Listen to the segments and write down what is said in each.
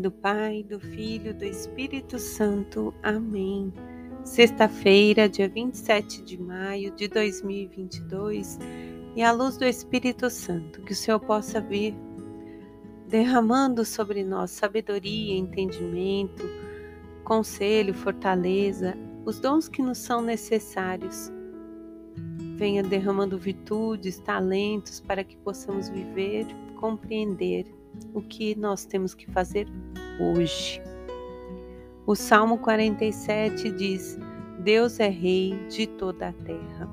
do Pai, do Filho, do Espírito Santo. Amém. Sexta-feira, dia 27 de maio de 2022, e à luz do Espírito Santo, que o Senhor possa vir derramando sobre nós sabedoria, entendimento, conselho, fortaleza, os dons que nos são necessários. Venha derramando virtudes, talentos para que possamos viver, compreender o que nós temos que fazer hoje. O Salmo 47 diz: Deus é rei de toda a terra.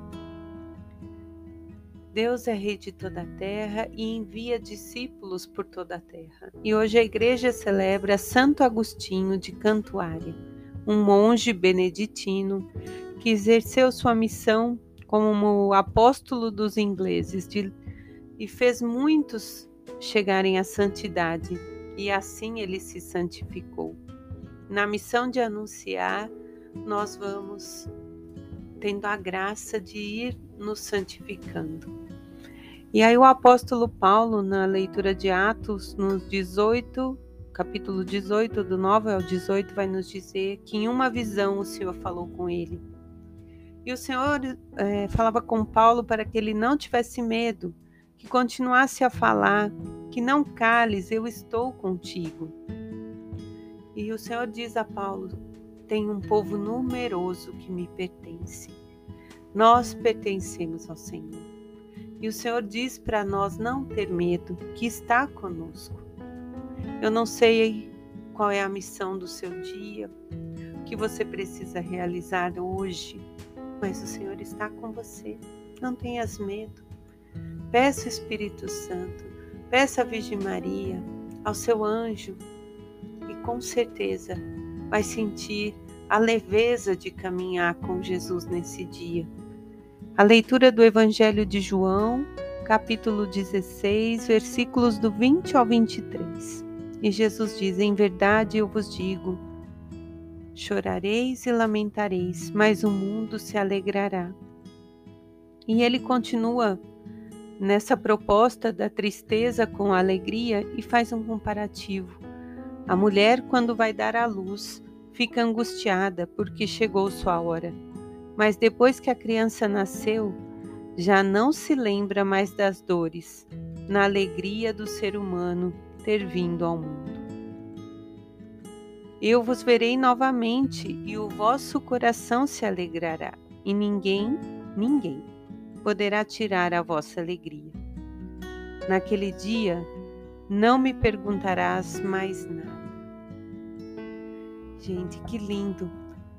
Deus é rei de toda a terra e envia discípulos por toda a terra. E hoje a igreja celebra Santo Agostinho de Cantuária, um monge beneditino que exerceu sua missão como apóstolo dos ingleses de, e fez muitos chegarem à santidade, e assim ele se santificou. Na missão de anunciar, nós vamos tendo a graça de ir nos santificando. E aí o apóstolo Paulo, na leitura de Atos, no 18, capítulo 18, do 9 ao 18, vai nos dizer que em uma visão o Senhor falou com ele. E o Senhor é, falava com Paulo para que ele não tivesse medo, que continuasse a falar, que não cales, eu estou contigo. E o Senhor diz a Paulo: tem um povo numeroso que me pertence. Nós pertencemos ao Senhor. E o Senhor diz para nós não ter medo, que está conosco. Eu não sei qual é a missão do seu dia, o que você precisa realizar hoje, mas o Senhor está com você. Não tenhas medo. Peça Espírito Santo, peça a Virgem Maria, ao seu anjo, e com certeza vai sentir a leveza de caminhar com Jesus nesse dia. A leitura do Evangelho de João, capítulo 16, versículos do 20 ao 23. E Jesus diz: Em verdade eu vos digo, chorareis e lamentareis, mas o mundo se alegrará. E ele continua nessa proposta da tristeza com a alegria e faz um comparativo. A mulher, quando vai dar à luz, fica angustiada porque chegou sua hora. Mas depois que a criança nasceu, já não se lembra mais das dores, na alegria do ser humano ter vindo ao mundo. Eu vos verei novamente e o vosso coração se alegrará, e ninguém, ninguém poderá tirar a vossa alegria. Naquele dia não me perguntarás mais nada. Gente, que lindo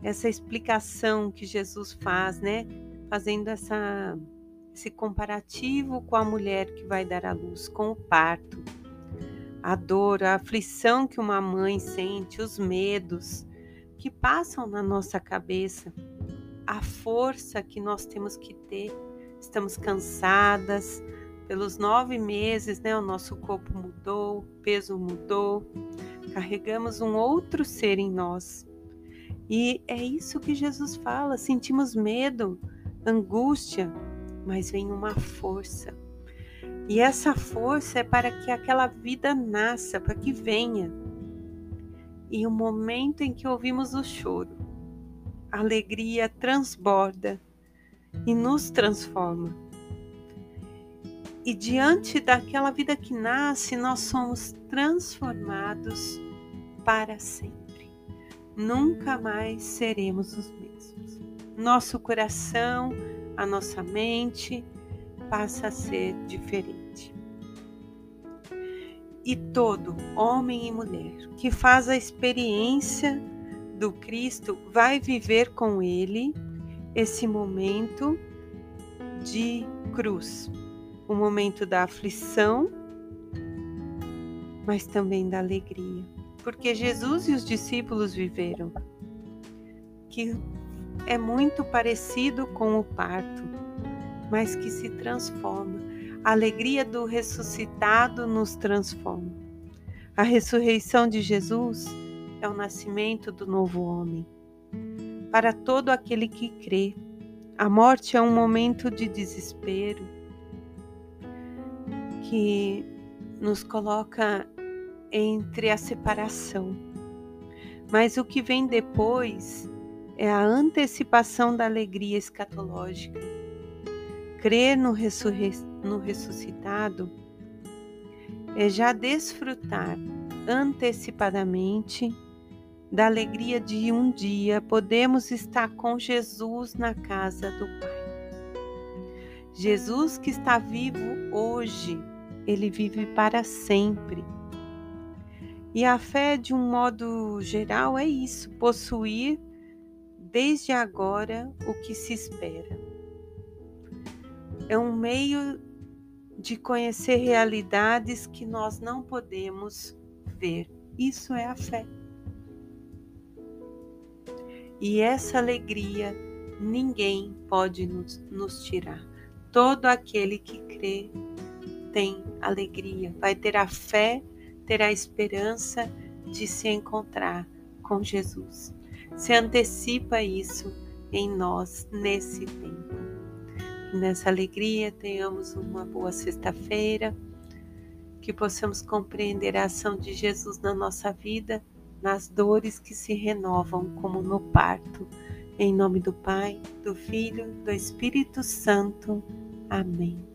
essa explicação que Jesus faz, né? Fazendo essa, esse comparativo com a mulher que vai dar à luz, com o parto. A dor, a aflição que uma mãe sente, os medos que passam na nossa cabeça, a força que nós temos que ter estamos cansadas. Pelos nove meses, né, o nosso corpo mudou, o peso mudou, carregamos um outro ser em nós. E é isso que Jesus fala: sentimos medo, angústia, mas vem uma força. E essa força é para que aquela vida nasça, para que venha. E o momento em que ouvimos o choro, a alegria transborda e nos transforma. E diante daquela vida que nasce, nós somos transformados para sempre. Nunca mais seremos os mesmos. Nosso coração, a nossa mente passa a ser diferente. E todo homem e mulher que faz a experiência do Cristo vai viver com Ele esse momento de cruz, o momento da aflição, mas também da alegria, porque Jesus e os discípulos viveram, que é muito parecido com o parto, mas que se transforma. A alegria do ressuscitado nos transforma. A ressurreição de Jesus é o nascimento do novo homem para todo aquele que crê. A morte é um momento de desespero que nos coloca entre a separação. Mas o que vem depois é a antecipação da alegria escatológica. Crer no, no ressuscitado é já desfrutar antecipadamente da alegria de um dia podemos estar com Jesus na casa do Pai. Jesus que está vivo hoje, ele vive para sempre. E a fé, de um modo geral, é isso: possuir desde agora o que se espera. É um meio de conhecer realidades que nós não podemos ver. Isso é a fé. E essa alegria ninguém pode nos, nos tirar. Todo aquele que crê tem alegria, vai ter a fé, ter a esperança de se encontrar com Jesus. Se antecipa isso em nós nesse tempo. nessa alegria tenhamos uma boa sexta-feira, que possamos compreender a ação de Jesus na nossa vida nas dores que se renovam como no parto. Em nome do Pai, do Filho, do Espírito Santo. Amém.